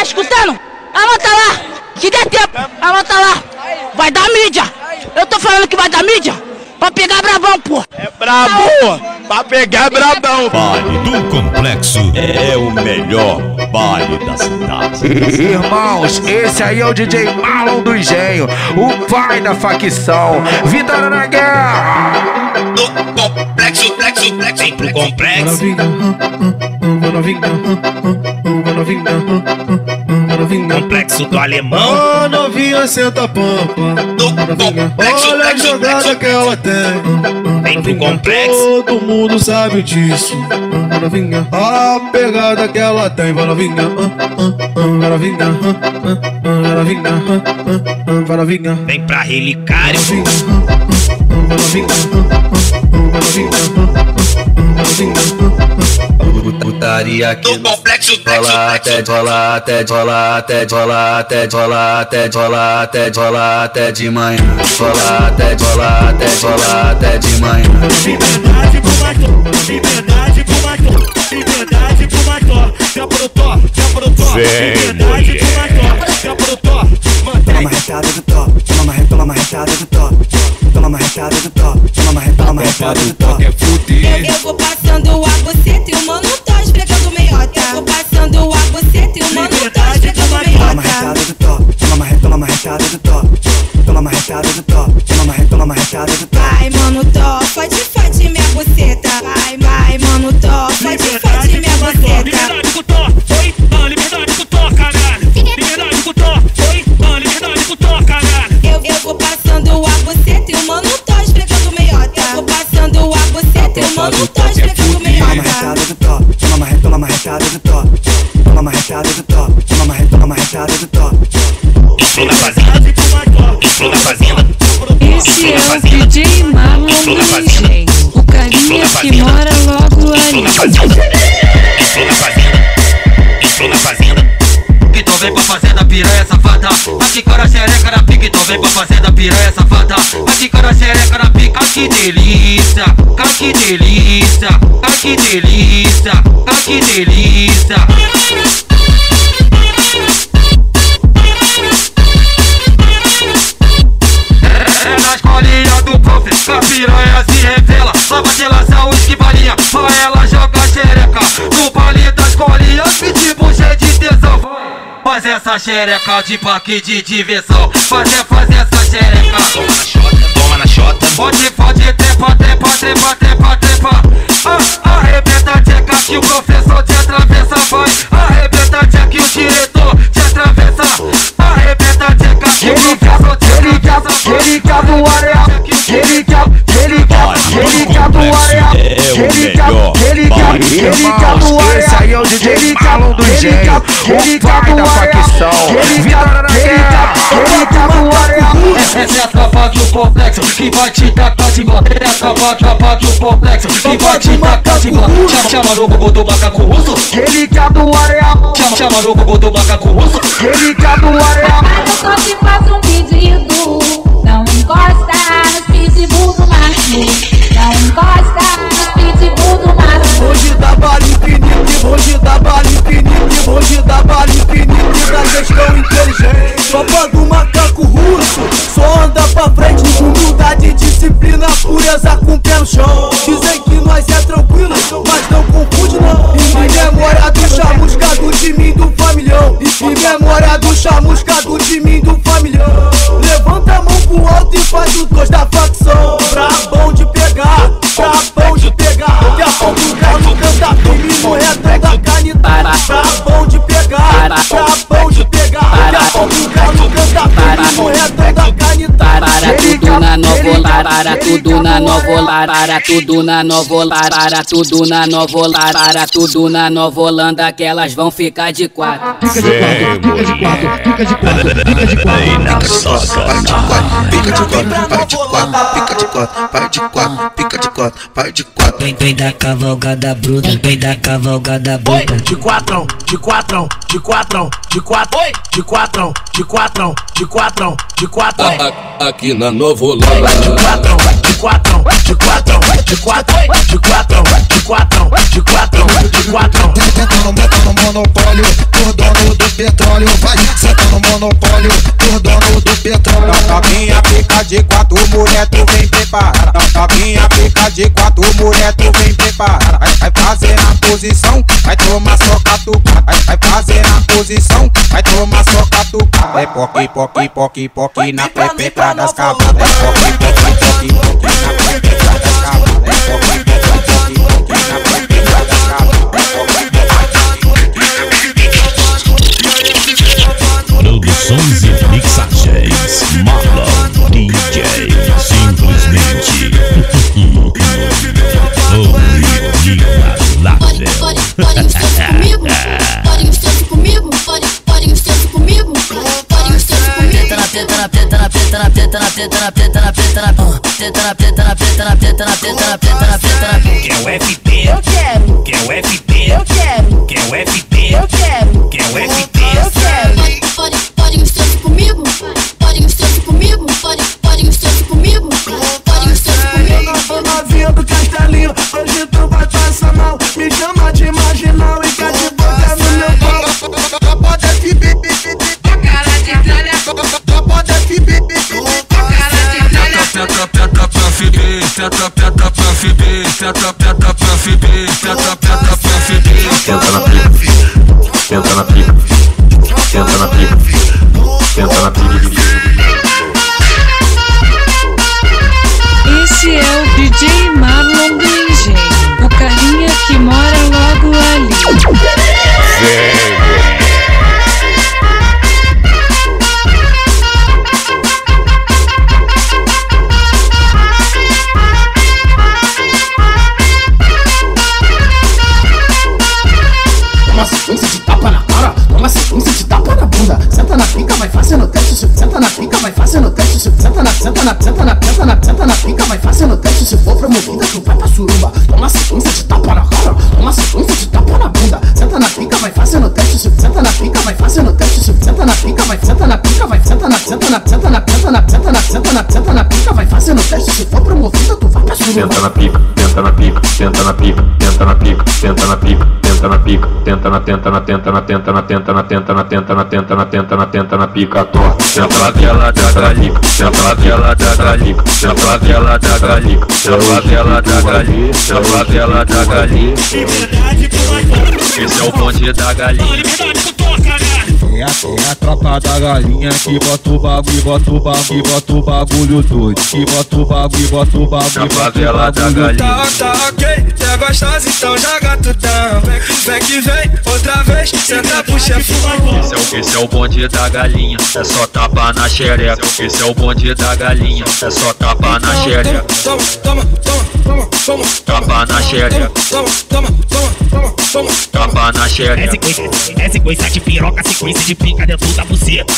tá escutando? Anota lá. Que dê tempo. Anota lá. Vai dar mídia. Eu tô falando que vai dar mídia. Pra pegar brabão, pô. É brabo! Pra pegar é brabão! Baile do Complexo é o melhor baile da cidade. Irmãos, esse aí é o DJ Marlon do Engenho, o pai da facção. Vitória na guerra! Do Complexo, Complexo, Complexo, pro Complexo. Complexo do Alemão. Ô novinha, senta a pampa. Complexo, Olha a jogada que ela tem. Vem pro Complexo. Todo mundo sabe disso. A pegada que ela tem. Vai novinha. Novinha. Novinha. Novinha. Vem pra Relicário. Novinha. Novinha. Putaria aqui Do Complexo, rola até Complexo. rola até rola até rola até rola até rola até rola até de manhã. Rola até rola até rola até de manhã. Liberdade pro Maicon, liberdade pro Maicon, liberdade pro Maicon, já pro top, já pro top, liberdade pro Maicon, já pro top, mantém. marretada do top, toma uma toma uma retada do top, toma uma retada do top, toma uma toma uma retada do top. Fazenda, entrou na fazenda, entrou na fazenda. Então vem pra fazenda piranha safada. Aqui cara xereca na pica Então vem pra fazenda piranha safada. Aqui cara xereca na pica Que delícia, que delícia que delícia, que delícia. É na escolinha do prof, que a piranha se revela. Lá vai te lançar o esquivalinha, pra essa xereca de parque de diversão. Faz, é, faz essa xereca. Toma na xota, toma na xota. Pode, pode, trepa, trepa, trepa, trepa, trepa. Ah, Arrebenta a tcheca que o professor te atravessa Vai, complexo que vai te tacar de bola. É a tropa, tropa do complexo que vai te tacar de bola. Chama, chama no bobo do macaco russo. Ele quer do areia, Chama, chama no bobo do macaco russo. ele quer do areia. Mas eu só te faço um pedido Não encosta nos pitbull do macho Não encosta Hoje dá bala infinito, hoje dá bala infinito, hoje dá bala infinito da gestão inteligente. Tropa do macaco russo, só anda pra frente, humildade, disciplina, pureza com pé no chão. Para tudo na novolar, para tudo na novolar, para tudo na novolar, para tudo na novolanda que elas vão ficar de quatro. Vem, mulher. Aí na soca. Pica de quatro, para de quatro, pica de quatro, para de quatro, pica de quatro, para de quatro. Vem, vem da cavalgada bruta, vem da cavalgada bruta. De quatrão, de quatrão, de quatrão, de quatro, de quatrão, de quatrão, de quatrão, de quatrão. Aqui na Novo De quatrão, de quatro, de quatro, de quatro, de quatro, de quatro, de quatro, de quatro. Senta no, no monopólio, por dono do petróleo. Vai, senta no monopólio, por dono do petróleo. Novinha pica de quatro, mulher, tu vem preparar. Novinha pica de quatro, mulher, tu vem preparar. Vai, fazer na posição, vai tomar só catucada. Vai, fazer na posição, vai tomar só catucada. É poque, poque, poque, poque na pepeca das cavalas. É poque, poque, poque, poque Produções e mixagens Marlon DJ Simplesmente na teta na teta na teta na teta na teta na teta na teta na Quer o FP? Eu quero, Quer o FP? eu quero, Quer o FP? eu quero, teste. Se for promovida, tu vai pra suruba. Senta na pica, senta na pica, senta na pica, senta na pica, senta na pica, senta na pica, tenta na tenta na tenta na tenta na tenta na tenta na tenta na tenta na tenta na tenta na pica torta. Senta na senta na pica, senta na senta na pica, senta na pica, senta na Favela da galinha, favela da galinha. Liberdade pro. Esse é o bonde da galinha. É a, é a tropa da galinha que bota o bagulho, bota o bagulho, bota o bagulho doido. Que bota o bagulho, bota o bagulho, Na favela da bagulho galinha. Tá, tá ok, cê gostosa, então joga tudão. Vem que vem, outra vez, senta pro chefão. Esse é, o, esse é o bonde da galinha, é só tapa na xereca. Esse é o bonde da galinha, é só tapa na xereca. Toma, toma, toma, toma, toma, Tapa na xereca, toma, toma, toma, toma, toma. tapa na É xereca. é sequência de piroca, sequência de pica dentro da buceta.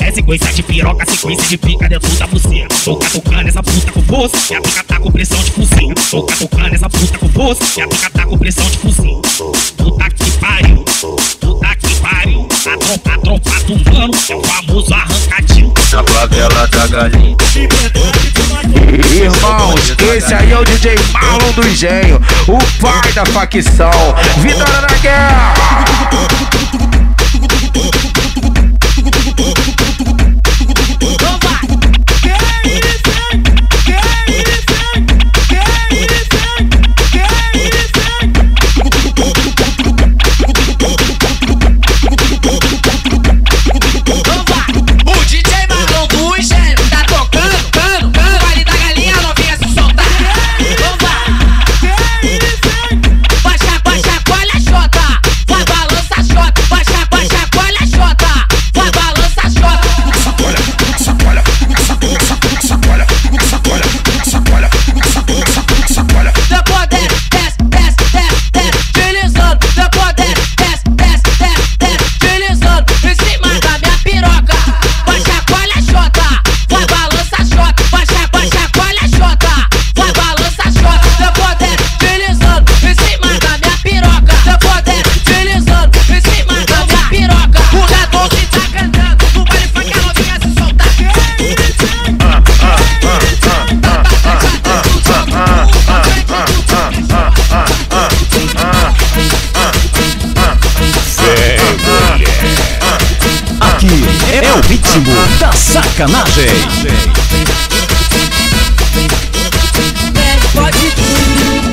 É sequência de piroca, sequência de pica dentro da buceta. Tô catucando essa puta com força, e a pica tá com pressão de fuzil. Tô catucando essa puta com força, e a pica tá com pressão de fuzil. Puta que pariu, puta que pariu. A tropa, a tropa do mano, é o famoso arrancadinho. Na favela da galinha. Irmãos, esse aí é o DJ Marlon do Engenho, o pai da facção. Vitória na guerra! É o ritmo da sacanagem.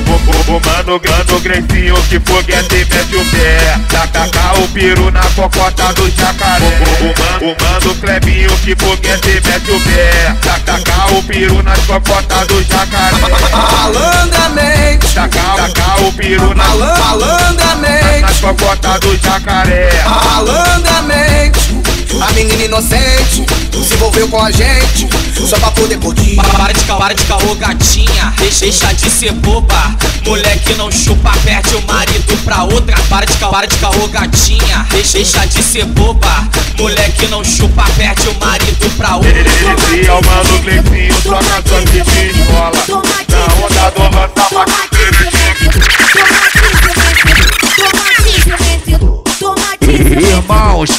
O, o, o mano grande, o Grecinho que foguete mete o pé. Taca o piru na cocota do jacaré. O, o, o, o mano Clebinho que foguete mete o pé. Taca o piru nas cocotas do jacaré. Malandramente. Taca, taca o piru na, Malandramente. nas cocotas do jacaré. Malandramente a menina inocente se envolveu com a gente só pra poder curtir. Para de caô, para de caô, gatinha. Deixa, de ser boba. Moleque não chupa, perde o marido pra outra. Para de caô, para de caô, gatinha. Deixa, de ser boba. Moleque não chupa, perde o marido pra outra. Esse é o mano Cleitinho, só na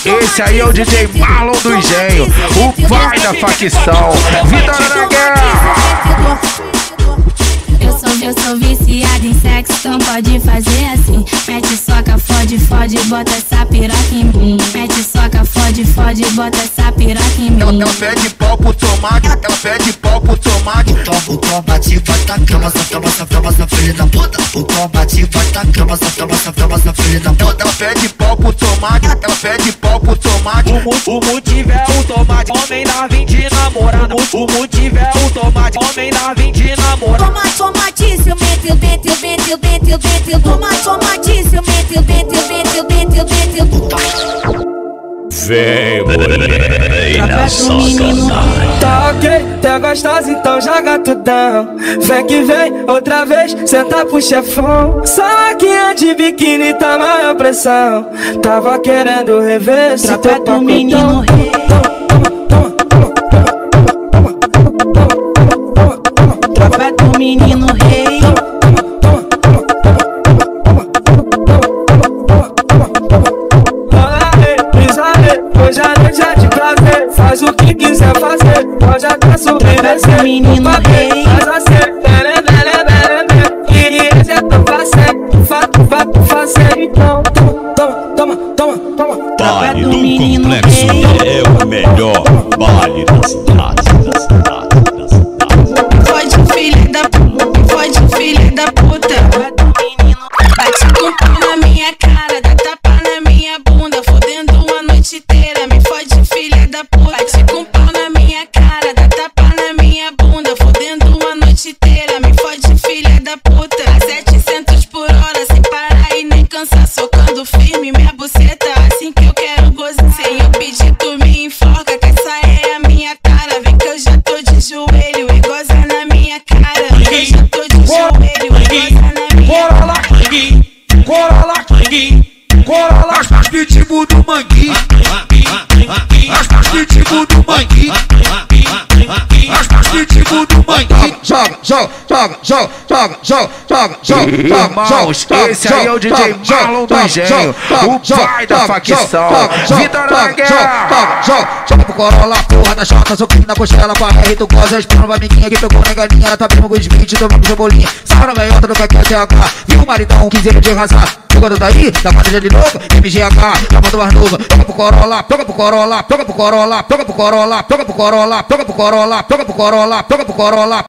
esse aí é o DJ Marlon do Engenho, o pai da facção. Vitória na guerra! Eu sou, eu sou viciada em então pode fazer assim. Mete soca, fode, fode, bota essa piroca em mim. Mete soca, fode, fode, bota essa piroca em mim. Ela, ela pede pau pro tomate, ela pede pau pro tomate. O tomate vai tacar, essa cama, essa cama, essa filha da puta. O tomate vai tacar, essa cama, essa cama, essa filha da puta. Ela pede pau pro tomate, ela pede pau pro tomate. O, mu- o motivo é o tomate, homem da 20 namorada. O, o motivo é o tomate, homem da 20 namorada. Tomate, tomate, ciumento, eu dentro, eu eu eu. Tomate, tomate, ciumento, eu dentro, eu dentro, eu dentro, eu dentro, eu dentro. Vem, moleque, na sacanagem. Tá ok, tá gostosa, então joga tudão. Vem que vem, outra vez, senta pro chefão. Saquinha de biquíni, tá maior pressão. Tava querendo rever se teu do menino do menino rei. Descer. menino rei. Faz assim, bere, bere, bere, bere. E esse é tão fácil, fato, fato, fazer. Então, toma, toma, toma, toma. Baile do Complexo é o melhor baile da cidade. Da cidade, da cidade. Joga, joga, joga, joga, joga, joga, joga, joga, Irmãos, esse aí é o DJ Marlon do Engenho, o pai da facção. Vitória na guerra! Joga pro Corolla, porra da chota, soquinho na costela com a R, tu goza, espana pra amiguinha que pegou na galinha, ela tá bem com os 20, tomando cebolinha. Sarra na meiota do que quer TH, viu o maridão, quiser de arrasar. Jogando daí, da quadrilha de louco, MGH, chamando mais novo. Toca pro Corolla, toca pro Corolla, toca pro Corolla, toca pro Corolla, toca pro Corolla, toca pro Corolla, toca pro Corolla, toca pro Corolla.